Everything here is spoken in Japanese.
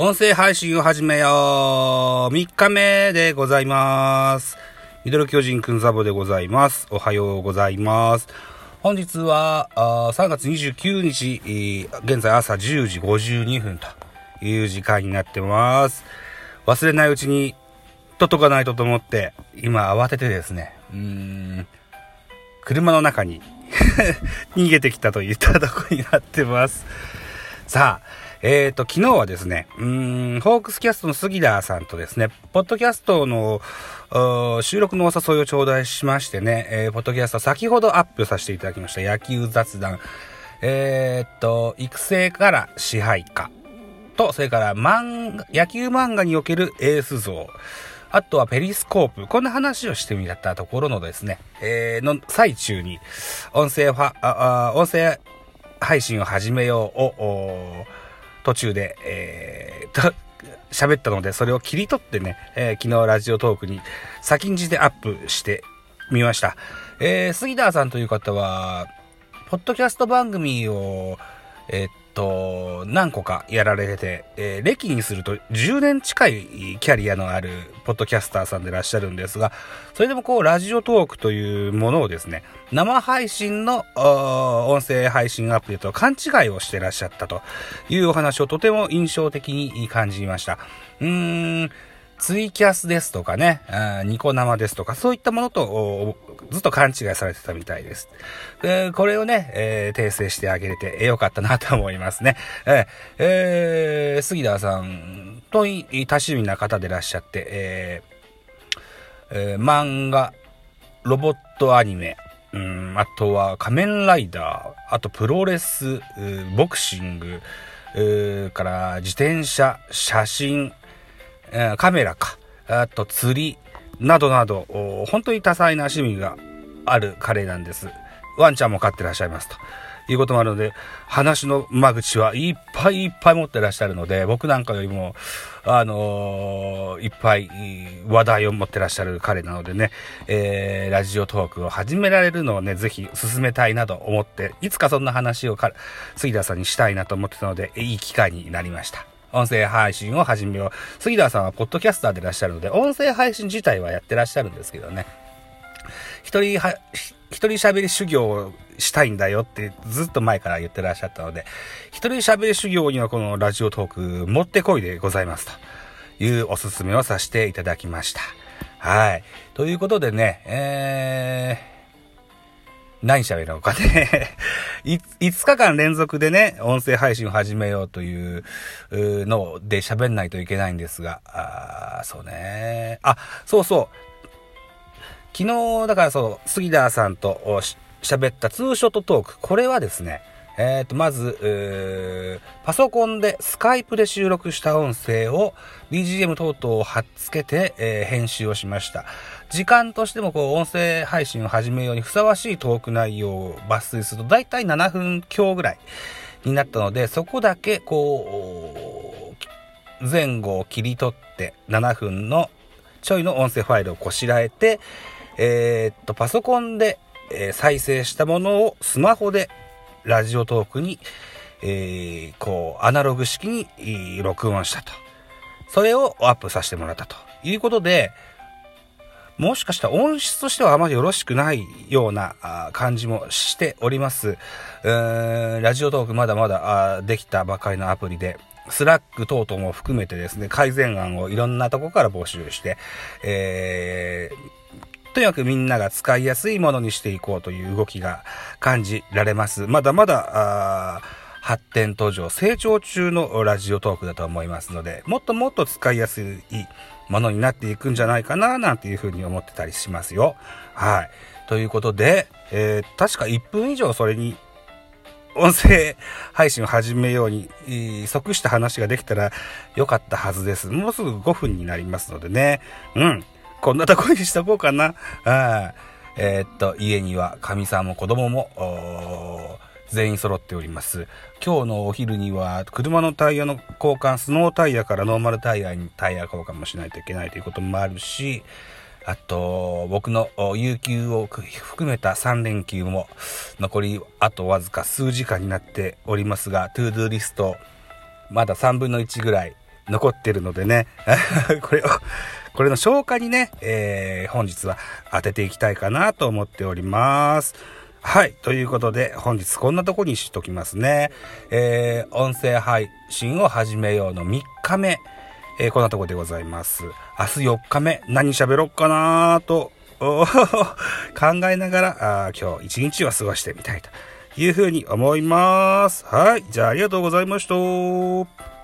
音声配信を始めよう !3 日目でございます。ミドル巨人くんザボでございます。おはようございます。本日はあ3月29日、現在朝10時52分という時間になってます。忘れないうちにととかないとと思って、今慌ててですね、うーん、車の中に 逃げてきたといったとこになってます。さあ、えっ、ー、と、昨日はですね、うん、ホークスキャストの杉田さんとですね、ポッドキャストの収録のお誘いを頂戴しましてね、えー、ポッドキャスト先ほどアップさせていただきました。野球雑談、えっ、ー、と、育成から支配下。と、それから漫、野球漫画におけるエース像、あとはペリスコープ。こんな話をしてみたところのですね、えー、の最中に、音声ファ、ああ音声配信を始めようを、途中で、えー、喋ったので、それを切り取ってね、えー、昨日ラジオトークに先んじてアップしてみました。えー、杉田さんという方は、ポッドキャスト番組を、え、っと、何個かやられてて、えー、歴にすると10年近いキャリアのあるポッドキャスターさんでいらっしゃるんですが、それでもこう、ラジオトークというものをですね、生配信の音声配信アプリと勘違いをしてらっしゃったというお話をとても印象的に感じました。うーん、ツイキャスですとかね、ニコ生ですとか、そういったものとずっと勘違いされてたみたいです。え、これをね、えー、訂正してあげれてよかったなと思いますね。えー、えー、杉田さんと多趣味な方でいらっしゃって、えーえー、漫画、ロボットアニメ、うん、あとは仮面ライダー、あとプロレス、ボクシング、から自転車、写真、カメラか、あと釣り、などなど、本当に多彩な趣味がある彼なんです。ワンちゃんも飼ってらっしゃいますと。いうこともあるので、話の間口はいっぱいいっぱい持ってらっしゃるので、僕なんかよりも、あのー、いっぱい話題を持ってらっしゃる彼なのでね、えー、ラジオトークを始められるのをね、ぜひ進めたいなと思って、いつかそんな話を杉田さんにしたいなと思ってたので、いい機会になりました。音声配信を始めよう。杉田さんはポッドキャスターでいらっしゃるので、音声配信自体はやってらっしゃるんですけどね。一人は、一人喋り修行をしたいんだよってずっと前から言ってらっしゃったので、一人喋り修行にはこのラジオトークもってこいでございますというおすすめをさせていただきました。はい。ということでね、えー、何喋ろうかね5日間連続でね、音声配信を始めようというので喋んないといけないんですが、あそうね。あ、そうそう。昨日、だからそう、杉田さんと喋ったツーショットトーク。これはですね、えっ、と、まず、パソコンでスカイプで収録した音声を BGM 等々を貼っつけて、えー、編集をしました。時間としてもこう音声配信を始めようにふさわしいトーク内容を抜粋すると大体7分強ぐらいになったので、そこだけこう、前後を切り取って7分のちょいの音声ファイルをこしらえて、えー、っと、パソコンで、え再生したものをスマホでラジオトークに、えー、こう、アナログ式に録音したと。それをアップさせてもらったということで、もしかしたら音質としてはあまりよろしくないような感じもしております。うーんラジオトークまだまだできたばかりのアプリで、 Slack 等々も含めてですね、改善案をいろんなとこから募集して、えー、とにかくみんなが使いやすいものにしていこうという動きが感じられます。まだまだ、発展途上、成長中のラジオトークだと思いますので、もっともっと使いやすいものになっていくんじゃないかな、なんていうふうに思ってたりしますよ。はい。ということで、えー、確か1分以上それに、音声配信を始めように、即した話ができたらよかったはずです。もうすぐ5分になりますのでね。うん。こんなとこにしとこうかな。あえー、っと、家にはカミさんも子供も、全員揃っております。今日のお昼には車のタイヤの交換、スノータイヤからノーマルタイヤにタイヤ交換もしないといけないということもあるし、あと、僕の有給を含めた3連休も残りあとわずか数時間になっておりますが、 to do リスト、まだ3分の1ぐらい残ってるのでね、これを、これの消化にね、えー、本日は当てていきたいかなと思っております。はい。ということで、本日こんなとこにしときますね。えー、音声配信を始めようの3日目。えー、こんなとこでございます。明日4日目、何喋ろっかなーと、考えながら、あ今日1日は過ごしてみたいというふうに思います。はい。じゃあありがとうございました。